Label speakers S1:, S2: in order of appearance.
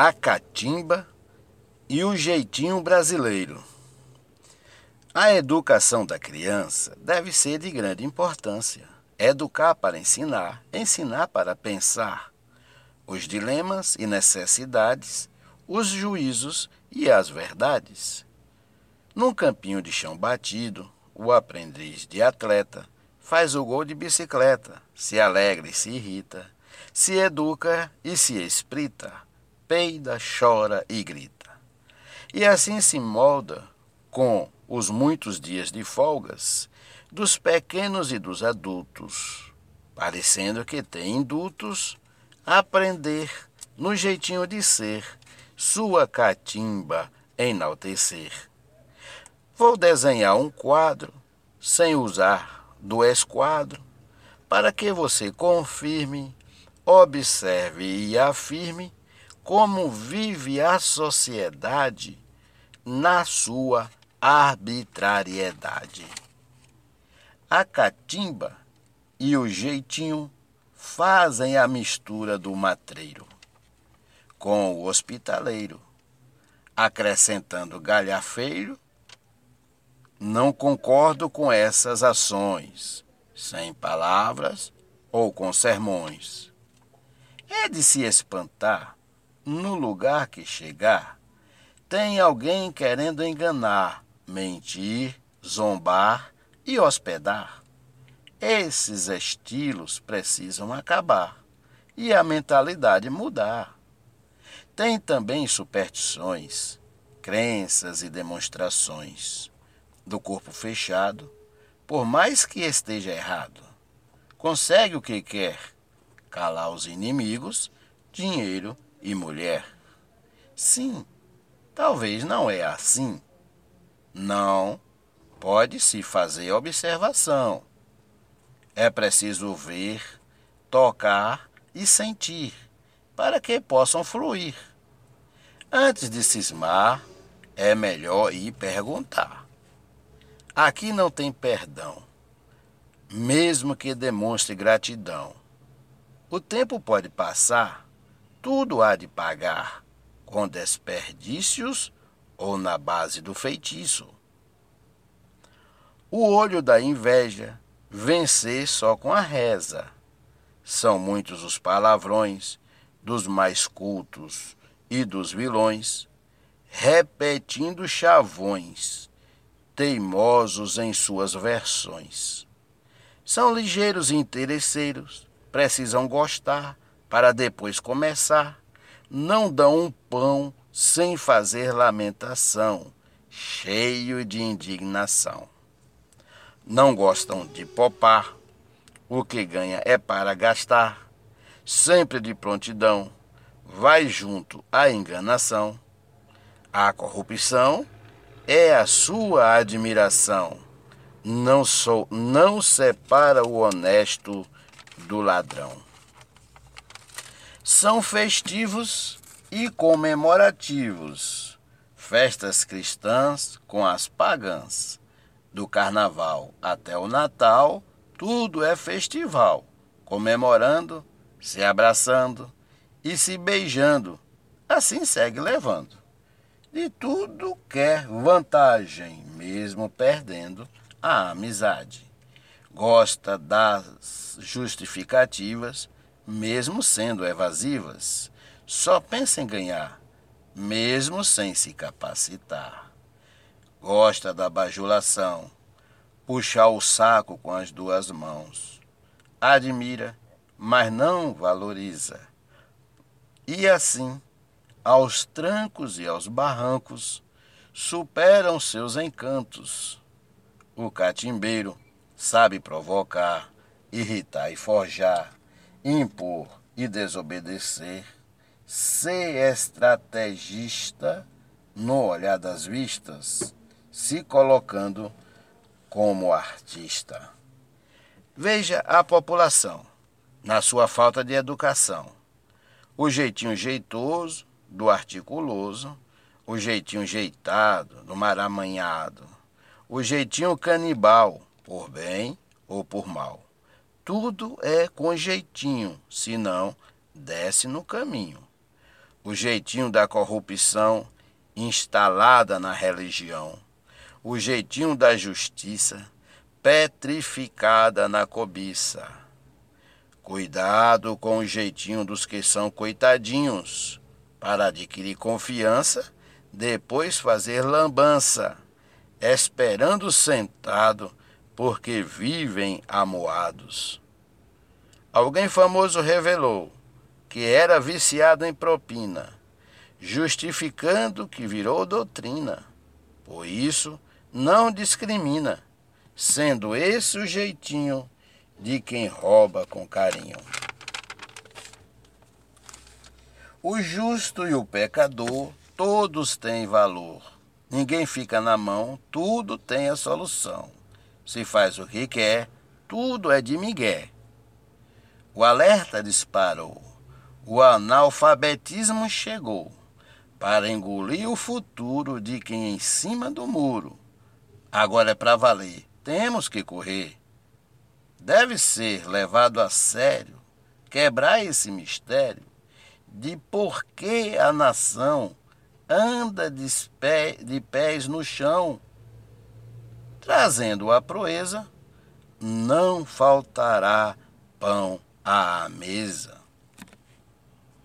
S1: a catimba e o jeitinho brasileiro. A educação da criança deve ser de grande importância. Educar para ensinar, ensinar para pensar. Os dilemas e necessidades, os juízos e as verdades. Num campinho de chão batido, o aprendiz de atleta faz o gol de bicicleta, se alegra e se irrita, se educa e se esprita, peida, chora e grita. E assim se molda com os muitos dias de folgas dos pequenos e dos adultos, parecendo que tem indutos aprender no jeitinho de ser, sua catimba enaltecer. Vou desenhar um quadro sem usar do esquadro, para que você confirme, observe e afirme como vive a sociedade na sua arbitrariedade. A catimba e o jeitinho fazem a mistura do matreiro com o hospitaleiro, acrescentando galhafeiro não concordo com essas ações, sem palavras ou com sermões. É de se espantar, no lugar que chegar, tem alguém querendo enganar, mentir, zombar e hospedar. Esses estilos precisam acabar e a mentalidade mudar. Tem também superstições, crenças e demonstrações do corpo fechado, por mais que esteja errado, consegue o que quer: calar os inimigos, dinheiro e mulher. Sim, talvez não é assim. Não, pode-se fazer observação. É preciso ver, tocar e sentir para que possam fluir. Antes de cismar, é melhor ir perguntar. Aqui não tem perdão, mesmo que demonstre gratidão. O tempo pode passar, tudo há de pagar, com desperdícios ou na base do feitiço. O olho da inveja, vencer só com a reza. São muitos os palavrões dos mais cultos e dos vilões, repetindo chavões teimosos em suas versões. São ligeiros e interesseiros, precisam gostar para depois começar. Não dão um pão sem fazer lamentação, cheio de indignação. Não gostam de popar, o que ganha é para gastar, sempre de prontidão, vai junto à enganação. A corrupção é a sua admiração. Não sou, não separa o honesto do ladrão. São festivos e comemorativos, festas cristãs com as pagãs. Do carnaval até o Natal, tudo é festival, comemorando, se abraçando e se beijando. Assim segue levando de tudo quer vantagem, mesmo perdendo a amizade. Gosta das justificativas, mesmo sendo evasivas. Só pensa em ganhar, mesmo sem se capacitar. Gosta da bajulação, puxar o saco com as duas mãos. Admira, mas não valoriza. E assim, aos trancos e aos barrancos, superam seus encantos. O catimbeiro sabe provocar, irritar e forjar, impor e desobedecer, ser estrategista no olhar das vistas, se colocando como artista. Veja a população, na sua falta de educação. O jeitinho jeitoso, do articuloso, o jeitinho jeitado, do maramanhado, o jeitinho canibal, por bem ou por mal. Tudo é com jeitinho, senão desce no caminho. o jeitinho da corrupção instalada na religião, o jeitinho da justiça petrificada na cobiça. Cuidado com o jeitinho dos que são coitadinhos, para adquirir confiança, depois fazer lambança, esperando sentado, porque vivem amoados. Alguém famoso revelou que era viciado em propina, justificando que virou doutrina. Por isso, não discrimina, sendo esse o jeitinho de quem rouba com carinho. O justo e o pecador, todos têm valor. Ninguém fica na mão, tudo tem a solução. Se faz o que quer, tudo é de migué. O alerta disparou. O analfabetismo chegou para engolir o futuro de quem em cima do muro. Agora é para valer. Temos que correr. Deve ser levado a sério quebrar esse mistério de por que a nação anda de, pés no chão. Trazendo a proeza, não faltará pão à mesa.